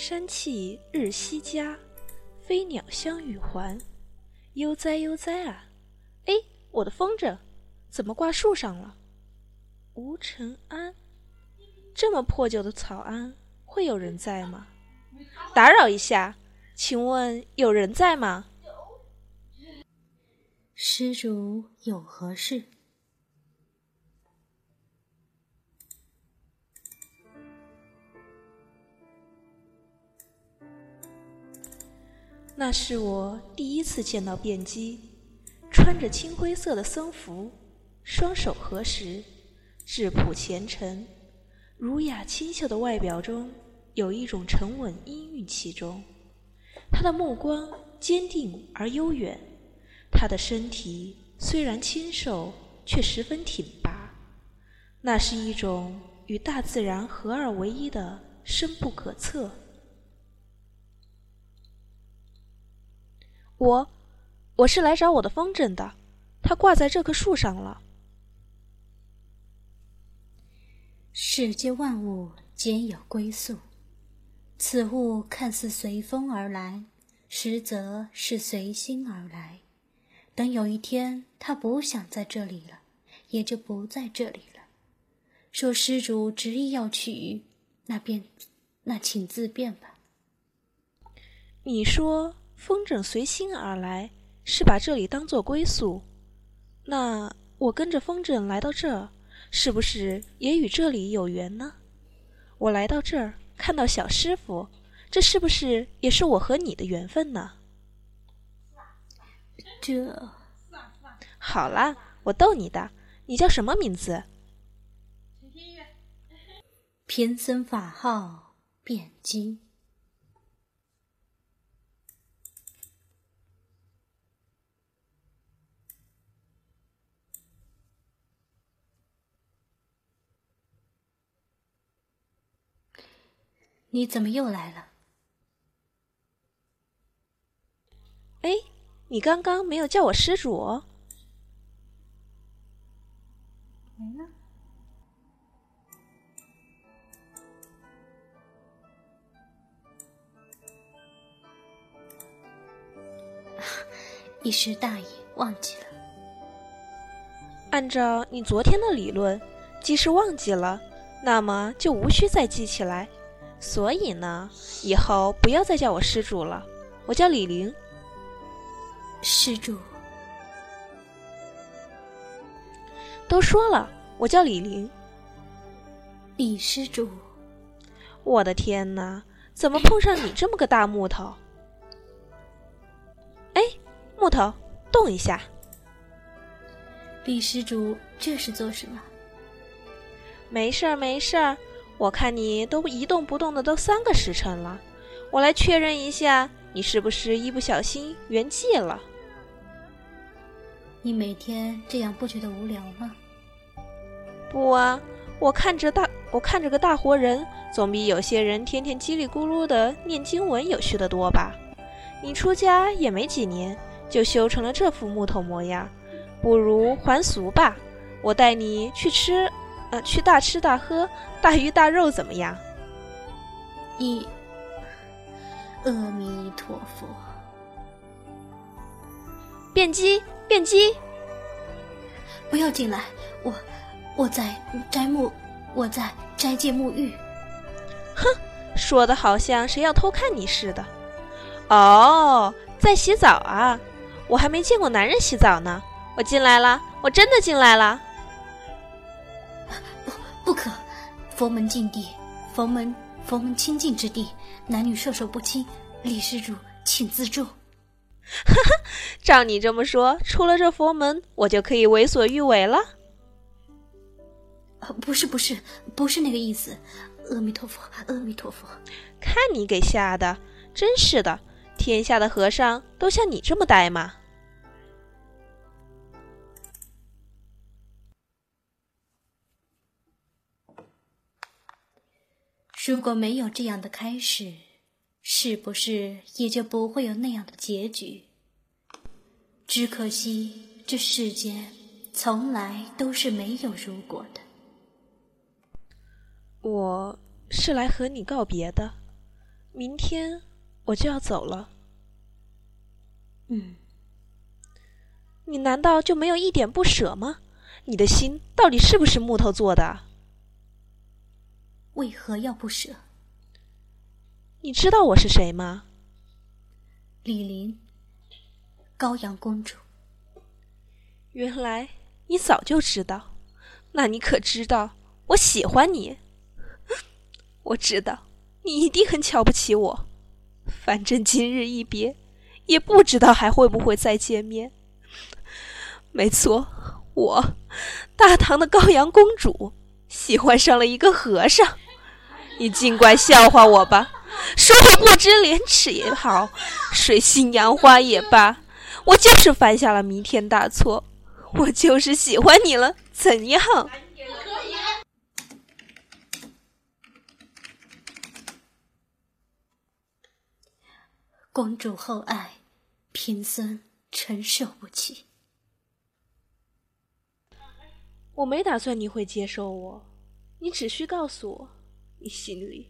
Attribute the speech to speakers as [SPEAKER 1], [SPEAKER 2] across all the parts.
[SPEAKER 1] 山气日夕佳，飞鸟相与还。悠哉悠哉啊！哎，我的风筝怎么挂树上了？吴承安，这么破旧的草庵，会有人在吗？打扰一下，请问有人在吗？
[SPEAKER 2] 施主有何事？
[SPEAKER 1] 那是我第一次见到辩机，穿着青灰色的僧服，双手合十，质朴虔诚，儒雅清秀的外表中有一种沉稳阴郁其中。他的目光坚定而悠远，他的身体虽然清瘦，却十分挺拔。那是一种与大自然合二为一的深不可测。我，我是来找我的风筝的，它挂在这棵树上了。
[SPEAKER 2] 世间万物皆有归宿，此物看似随风而来，实则是随心而来。等有一天它不想在这里了，也就不在这里了。说施主执意要取，那便，那请自便吧。
[SPEAKER 1] 你说。风筝随心而来，是把这里当做归宿。那我跟着风筝来到这儿，是不是也与这里有缘呢？我来到这儿，看到小师傅，这是不是也是我和你的缘分呢？
[SPEAKER 2] 这，
[SPEAKER 1] 好啦，我逗你的。你叫什么名字？
[SPEAKER 2] 贫僧法号辩机。你怎么又来了？
[SPEAKER 1] 哎，你刚刚没有叫我施主？
[SPEAKER 2] 没了。一时大意，忘记了。
[SPEAKER 1] 按照你昨天的理论，即使忘记了，那么就无需再记起来。所以呢，以后不要再叫我施主了，我叫李玲。
[SPEAKER 2] 施主，
[SPEAKER 1] 都说了，我叫李玲。
[SPEAKER 2] 李施主，
[SPEAKER 1] 我的天哪，怎么碰上你这么个大木头？哎，木头，动一下。
[SPEAKER 2] 李施主，这是做什么？
[SPEAKER 1] 没事儿，没事儿。我看你都一动不动的都三个时辰了，我来确认一下，你是不是一不小心圆寂了？
[SPEAKER 2] 你每天这样不觉得无聊吗？
[SPEAKER 1] 不啊，我看着大，我看着个大活人，总比有些人天天叽里咕噜的念经文有趣的多吧？你出家也没几年，就修成了这副木头模样，不如还俗吧。我带你去吃。呃，去大吃大喝，大鱼大肉怎么样？
[SPEAKER 2] 一，阿弥陀佛。
[SPEAKER 1] 变鸡，变鸡，
[SPEAKER 2] 不要进来！我，我在摘木，我在斋戒沐浴。
[SPEAKER 1] 哼，说的好像谁要偷看你似的。哦，在洗澡啊！我还没见过男人洗澡呢。我进来了，我真的进来了。
[SPEAKER 2] 佛门禁地，佛门佛门清净之地，男女授受不亲。李施主，请自重。
[SPEAKER 1] 哈哈，照你这么说，出了这佛门，我就可以为所欲为了？
[SPEAKER 2] 不是，不是，不是那个意思。阿弥陀佛，阿弥陀佛。
[SPEAKER 1] 看你给吓的，真是的，天下的和尚都像你这么呆吗？
[SPEAKER 2] 如果没有这样的开始，是不是也就不会有那样的结局？只可惜这世间从来都是没有如果的。
[SPEAKER 1] 我是来和你告别的，明天我就要走了。
[SPEAKER 2] 嗯，
[SPEAKER 1] 你难道就没有一点不舍吗？你的心到底是不是木头做的？
[SPEAKER 2] 为何要不舍？
[SPEAKER 1] 你知道我是谁吗？
[SPEAKER 2] 李林，高阳公主。
[SPEAKER 1] 原来你早就知道，那你可知道我喜欢你？我知道你一定很瞧不起我，反正今日一别，也不知道还会不会再见面。没错，我大唐的高阳公主喜欢上了一个和尚，你尽管笑话我吧，说我不知廉耻也好，水性杨花也罢，我就是犯下了弥天大错，我就是喜欢你了，怎样？
[SPEAKER 2] 公主厚爱，贫僧承受不起。
[SPEAKER 1] 我没打算你会接受我，你只需告诉我，你心里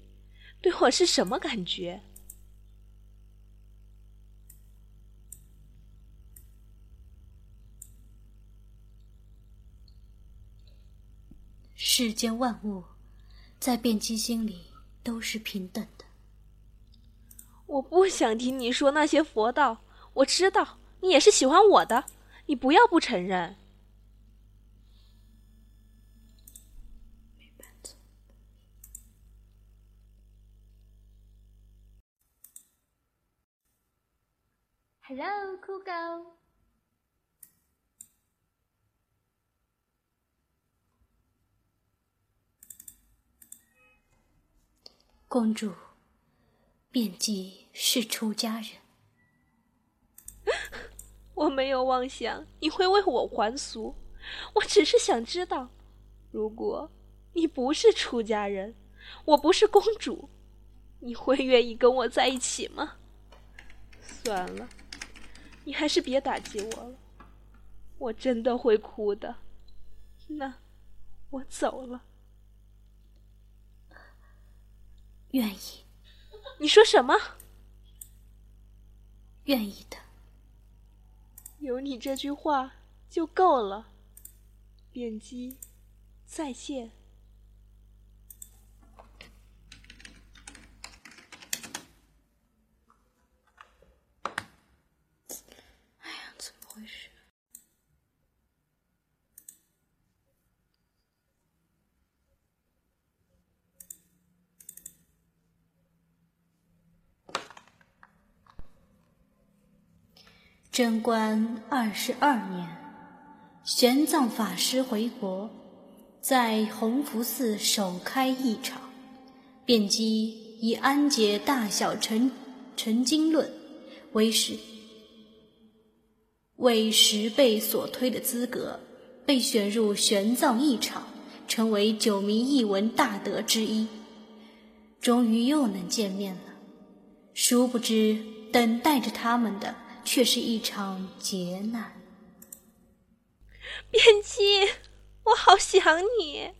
[SPEAKER 1] 对我是什么感觉。
[SPEAKER 2] 世间万物，在辩机心里都是平等的。
[SPEAKER 1] 我不想听你说那些佛道，我知道你也是喜欢我的，你不要不承认。
[SPEAKER 3] Hello，酷狗。
[SPEAKER 2] 公主，辩机是出家人。
[SPEAKER 1] 我没有妄想你会为我还俗，我只是想知道，如果你不是出家人，我不是公主，你会愿意跟我在一起吗？算了。你还是别打击我了，我真的会哭的。那我走了。
[SPEAKER 2] 愿意。
[SPEAKER 1] 你说什么？
[SPEAKER 2] 愿意的。
[SPEAKER 1] 有你这句话就够了。点击，再见。
[SPEAKER 2] 贞观二十二年，玄奘法师回国，在弘福寺首开一场，辩机以安解大小成成经论为十为十倍所推的资格，被选入玄奘一场，成为九名译文大德之一。终于又能见面了，殊不知等待着他们的。却是一场劫难。
[SPEAKER 1] 辩机，我好想你。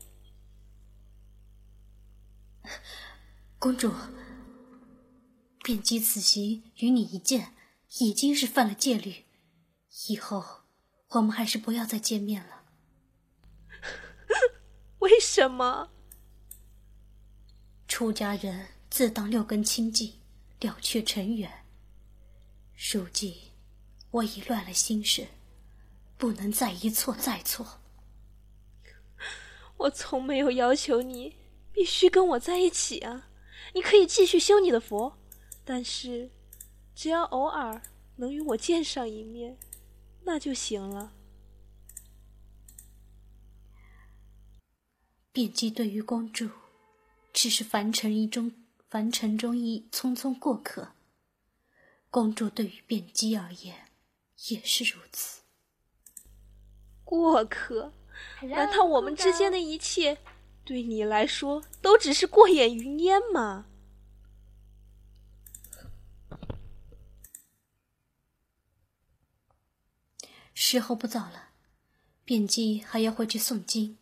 [SPEAKER 2] 公主，辩机此行与你一见，已经是犯了戒律，以后我们还是不要再见面了。
[SPEAKER 1] 为什么？
[SPEAKER 2] 出家人自当六根清净，了却尘缘。如今我已乱了心神，不能再一错再错。
[SPEAKER 1] 我从没有要求你必须跟我在一起啊！你可以继续修你的佛，但是只要偶尔能与我见上一面，那就行了。
[SPEAKER 2] 辩机对于公主，只是凡尘一中凡尘中一匆匆过客。公主对于辩机而言，也是如此。
[SPEAKER 1] 过客？难道我们之间的一切，对你来说都只是过眼云烟吗？
[SPEAKER 2] 时候不早了，辩机还要回去诵经。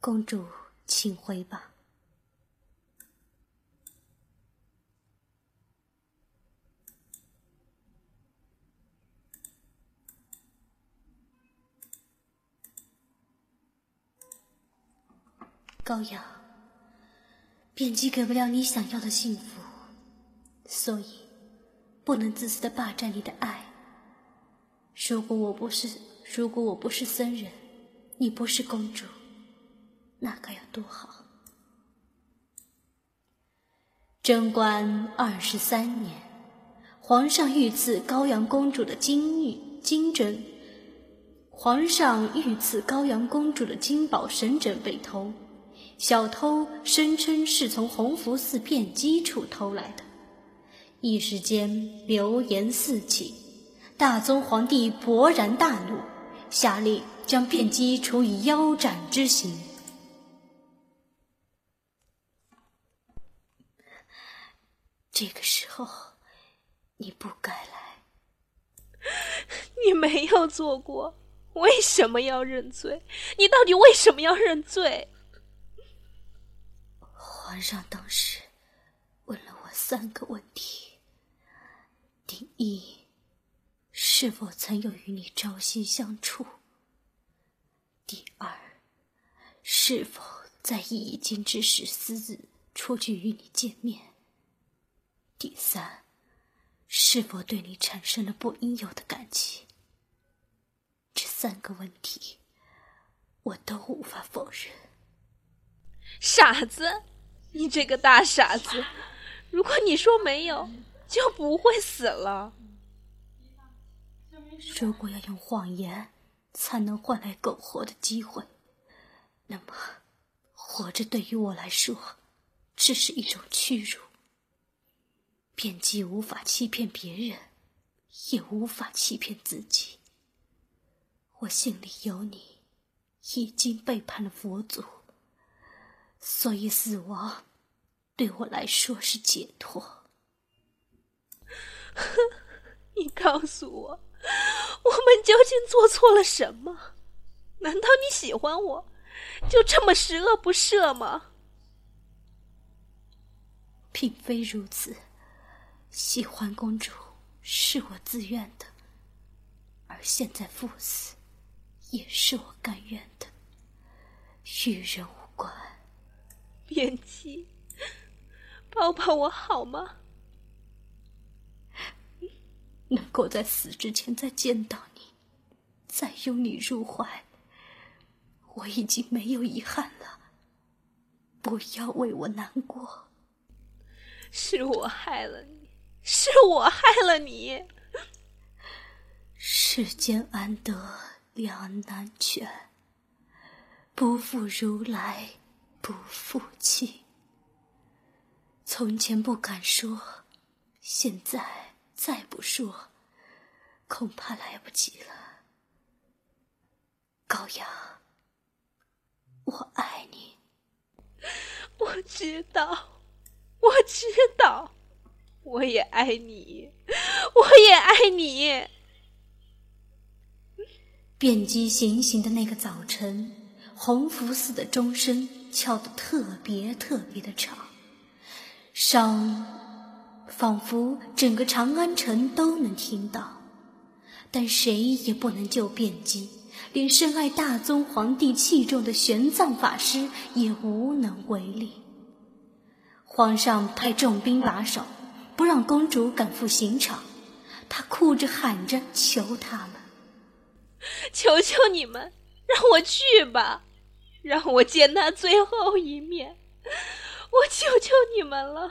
[SPEAKER 2] 公主，请回吧。高阳，便姬给不了你想要的幸福，所以不能自私的霸占你的爱。如果我不是，如果我不是僧人，你不是公主，那该有多好！贞观二十三年，皇上御赐高阳公主的金玉金针。皇上御赐高阳公主的金宝神枕被偷，小偷声称是从弘福寺辩机处偷来的，一时间流言四起，大宗皇帝勃然大怒，下令将辩机处以腰斩之刑。这个时候，你不该来，
[SPEAKER 1] 你没有做过。为什么要认罪？你到底为什么要认罪？
[SPEAKER 2] 皇上当时问了我三个问题：第一，是否曾有与你朝夕相处？第二，是否在已经之时私自出去与你见面？第三，是否对你产生了不应有的感情？这三个问题，我都无法否认。
[SPEAKER 1] 傻子，你这个大傻子！如果你说没有，就不会死了。
[SPEAKER 2] 如果要用谎言才能换来苟活的机会，那么活着对于我来说，只是一种屈辱。便既无法欺骗别人，也无法欺骗自己。我心里有你，已经背叛了佛祖，所以死亡对我来说是解脱。
[SPEAKER 1] 你告诉我，我们究竟做错了什么？难道你喜欢我，就这么十恶不赦吗？
[SPEAKER 2] 并非如此，喜欢公主是我自愿的，而现在赴死。也是我甘愿的，与人无关。
[SPEAKER 1] 边姬，抱抱我好吗？
[SPEAKER 2] 能够在死之前再见到你，再拥你入怀，我已经没有遗憾了。不要为我难过。
[SPEAKER 1] 是我害了你，是我害了你。
[SPEAKER 2] 世间安得？两难全，不负如来不负卿。从前不敢说，现在再不说，恐怕来不及了。高阳，我爱你。
[SPEAKER 1] 我知道，我知道，我也爱你，我也爱你。
[SPEAKER 2] 辩机行刑的那个早晨，弘福寺的钟声敲得特别特别的长，上仿佛整个长安城都能听到。但谁也不能救辩机，连深爱大宗皇帝器重的玄奘法师也无能为力。皇上派重兵把守，不让公主赶赴刑场，他哭着喊着求他们。
[SPEAKER 1] 求求你们，让我去吧，让我见他最后一面，我求求你们了。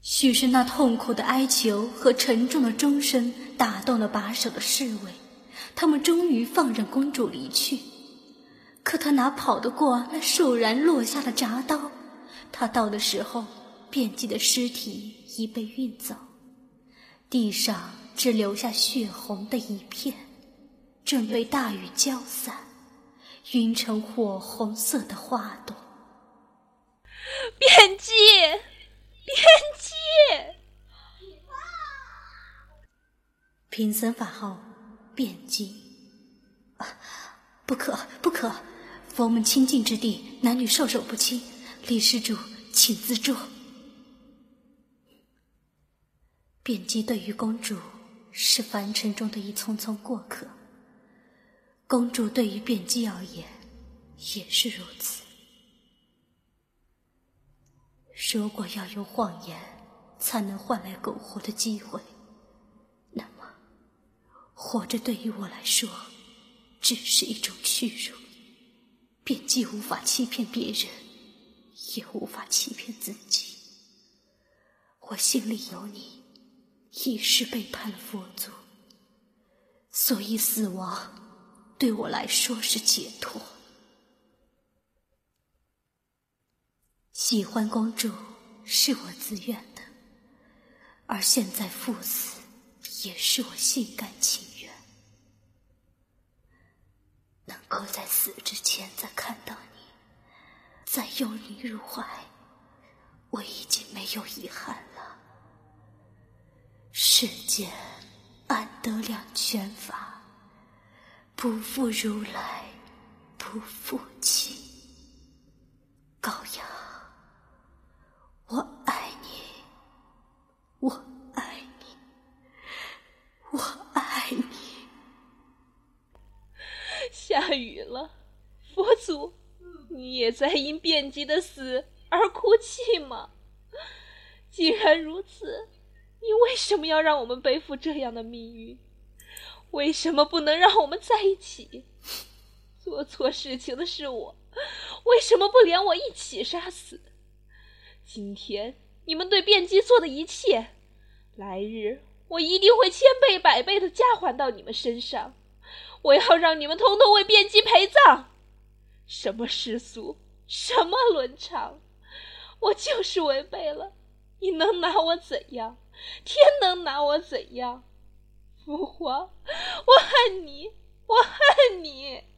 [SPEAKER 2] 许是那痛苦的哀求和沉重的钟声打动了把守的侍卫，他们终于放任公主离去。可他哪跑得过那倏然落下的铡刀？他到的时候，遍地的尸体已被运走，地上。只留下血红的一片，正被大雨浇散，晕成火红色的花朵。
[SPEAKER 1] 辩机，辩机！
[SPEAKER 2] 贫僧法号辩机。啊，不可不可！佛门清净之地，男女授受不亲。李施主，请自重。辩机对于公主。是凡尘中的一匆匆过客。公主对于辩机而言，也是如此。如果要用谎言才能换来苟活的机会，那么活着对于我来说只是一种屈辱，便既无法欺骗别人，也无法欺骗自己。我心里有你，已是背叛了佛祖，所以死亡对我来说是解脱。喜欢公主是我自愿的，而现在赴死也是我心甘情愿。能够在死之前再看到你，再拥你入怀，我已经没有遗憾了。世间安得两全法，不负如来不负卿。高阳，我爱你，我爱你，我爱你。
[SPEAKER 1] 下雨了，佛祖，你也在因辩机的死而哭泣吗？既然如此，你为什么要让我们背负这样的命运？为什么不能让我们在一起？做错事情的是我，为什么不连我一起杀死？今天你们对辩机做的一切，来日我一定会千倍百倍的加还到你们身上。我要让你们通通为辩机陪葬。什么世俗，什么伦常，我就是违背了，你能拿我怎样？天能拿我怎样？父皇我恨你我恨你。